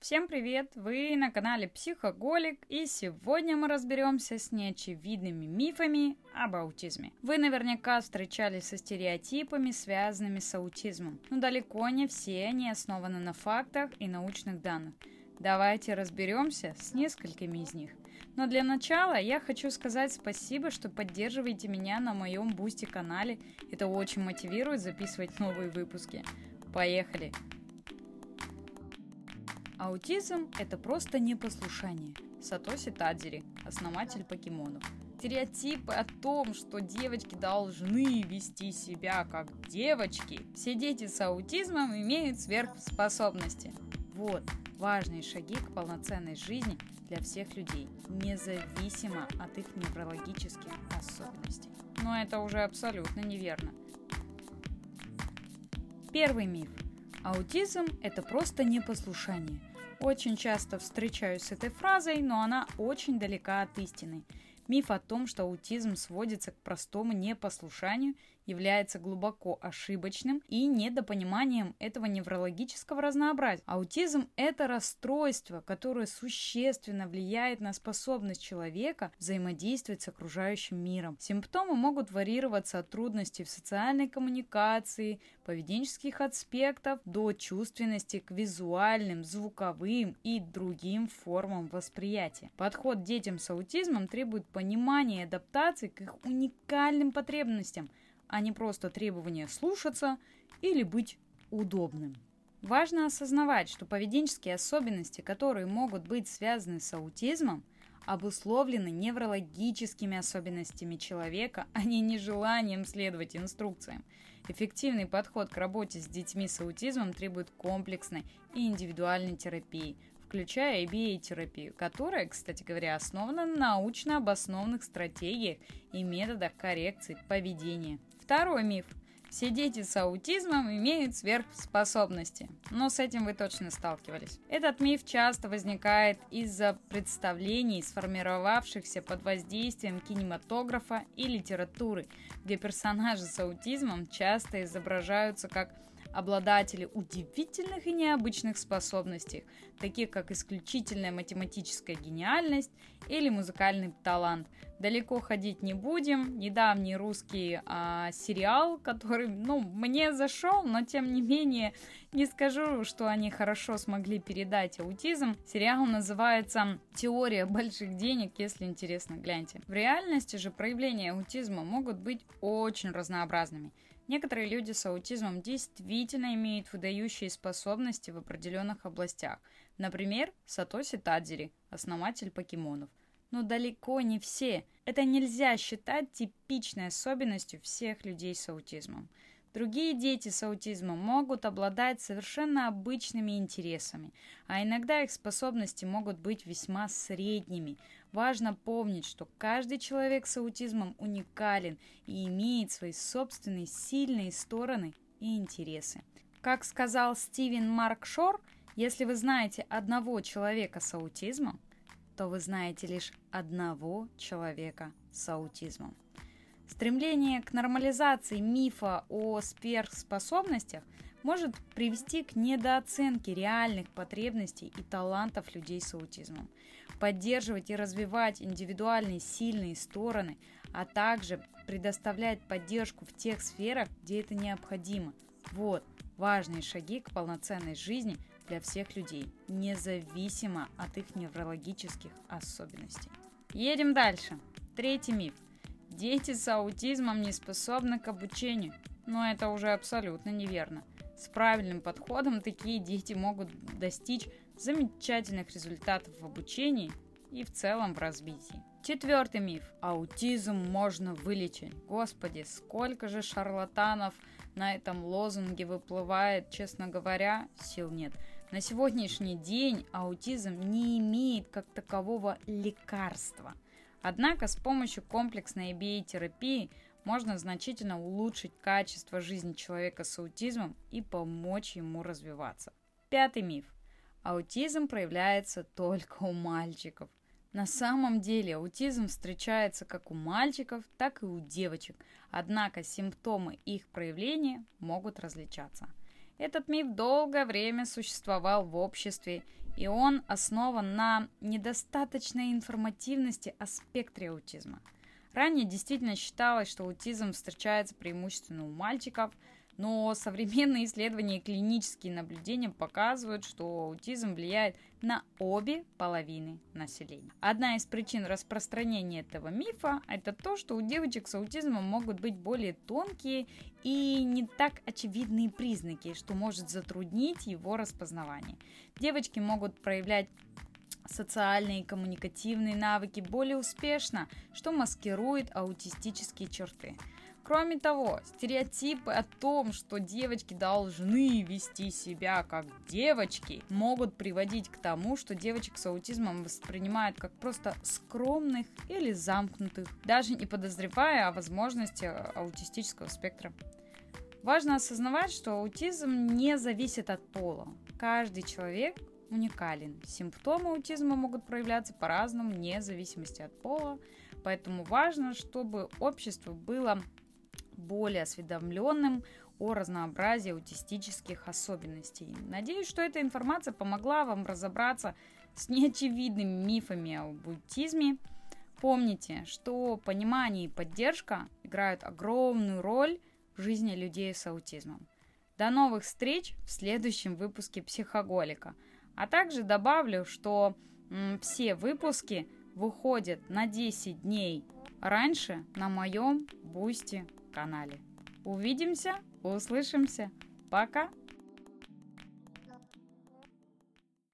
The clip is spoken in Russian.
Всем привет! Вы на канале Психоголик, и сегодня мы разберемся с неочевидными мифами об аутизме. Вы наверняка встречались со стереотипами, связанными с аутизмом, но далеко не все они основаны на фактах и научных данных. Давайте разберемся с несколькими из них. Но для начала я хочу сказать спасибо, что поддерживаете меня на моем Boosty канале. Это очень мотивирует записывать новые выпуски. Поехали! Аутизм – это просто непослушание. Сатоси Тадзери, основатель покемонов. Стереотипы о том, что девочки должны вести себя как девочки. Все дети с аутизмом имеют сверхспособности. Вот важные шаги к полноценной жизни для всех людей, независимо от их неврологических особенностей. Но это уже абсолютно неверно. Первый миф. Аутизм – это просто непослушание. Очень часто встречаюсь с этой фразой, но она очень далека от истины. Миф о том, что аутизм сводится к простому непослушанию, является глубоко ошибочным и недопониманием этого неврологического разнообразия. Аутизм – это расстройство, которое существенно влияет на способность человека взаимодействовать с окружающим миром. Симптомы могут варьироваться от трудностей в социальной коммуникации, поведенческих аспектов до чувственности к визуальным, звуковым и другим формам восприятия. Подход детям с аутизмом требует понимания и адаптации к их уникальным потребностям – а не просто требование слушаться или быть удобным. Важно осознавать, что поведенческие особенности, которые могут быть связаны с аутизмом, обусловлены неврологическими особенностями человека, а не нежеланием следовать инструкциям. Эффективный подход к работе с детьми с аутизмом требует комплексной и индивидуальной терапии, включая ABA-терапию, которая, кстати говоря, основана на научно обоснованных стратегиях и методах коррекции поведения. Второй миф. Все дети с аутизмом имеют сверхспособности. Но с этим вы точно сталкивались. Этот миф часто возникает из-за представлений, сформировавшихся под воздействием кинематографа и литературы, где персонажи с аутизмом часто изображаются как обладатели удивительных и необычных способностей, таких как исключительная математическая гениальность или музыкальный талант. Далеко ходить не будем. Недавний русский а, сериал, который, ну, мне зашел, но тем не менее не скажу, что они хорошо смогли передать аутизм. Сериал называется «Теория больших денег», если интересно, гляньте. В реальности же проявления аутизма могут быть очень разнообразными. Некоторые люди с аутизмом действительно имеют выдающие способности в определенных областях. Например, Сатоси Тадзери, основатель покемонов. Но далеко не все. Это нельзя считать типичной особенностью всех людей с аутизмом. Другие дети с аутизмом могут обладать совершенно обычными интересами, а иногда их способности могут быть весьма средними. Важно помнить, что каждый человек с аутизмом уникален и имеет свои собственные сильные стороны и интересы. Как сказал Стивен Марк Шор, если вы знаете одного человека с аутизмом, то вы знаете лишь одного человека с аутизмом. Стремление к нормализации мифа о сверхспособностях может привести к недооценке реальных потребностей и талантов людей с аутизмом. Поддерживать и развивать индивидуальные сильные стороны, а также предоставлять поддержку в тех сферах, где это необходимо. Вот важные шаги к полноценной жизни для всех людей, независимо от их неврологических особенностей. Едем дальше. Третий миф – Дети с аутизмом не способны к обучению. Но это уже абсолютно неверно. С правильным подходом такие дети могут достичь замечательных результатов в обучении и в целом в развитии. Четвертый миф. Аутизм можно вылечить. Господи, сколько же шарлатанов на этом лозунге выплывает, честно говоря, сил нет. На сегодняшний день аутизм не имеет как такового лекарства – Однако с помощью комплексной ABA-терапии можно значительно улучшить качество жизни человека с аутизмом и помочь ему развиваться. Пятый миф. Аутизм проявляется только у мальчиков. На самом деле аутизм встречается как у мальчиков, так и у девочек, однако симптомы их проявления могут различаться. Этот миф долгое время существовал в обществе и он основан на недостаточной информативности о спектре аутизма. Ранее действительно считалось, что аутизм встречается преимущественно у мальчиков – но современные исследования и клинические наблюдения показывают, что аутизм влияет на обе половины населения. Одна из причин распространения этого мифа – это то, что у девочек с аутизмом могут быть более тонкие и не так очевидные признаки, что может затруднить его распознавание. Девочки могут проявлять социальные и коммуникативные навыки более успешно, что маскирует аутистические черты. Кроме того, стереотипы о том, что девочки должны вести себя как девочки, могут приводить к тому, что девочек с аутизмом воспринимают как просто скромных или замкнутых, даже не подозревая о возможности аутистического спектра. Важно осознавать, что аутизм не зависит от пола. Каждый человек уникален. Симптомы аутизма могут проявляться по-разному, вне зависимости от пола. Поэтому важно, чтобы общество было более осведомленным о разнообразии аутистических особенностей. Надеюсь, что эта информация помогла вам разобраться с неочевидными мифами об аутизме. Помните, что понимание и поддержка играют огромную роль в жизни людей с аутизмом. До новых встреч в следующем выпуске «Психоголика». А также добавлю, что все выпуски выходят на 10 дней раньше на моем бусте канале. Увидимся, услышимся. Пока!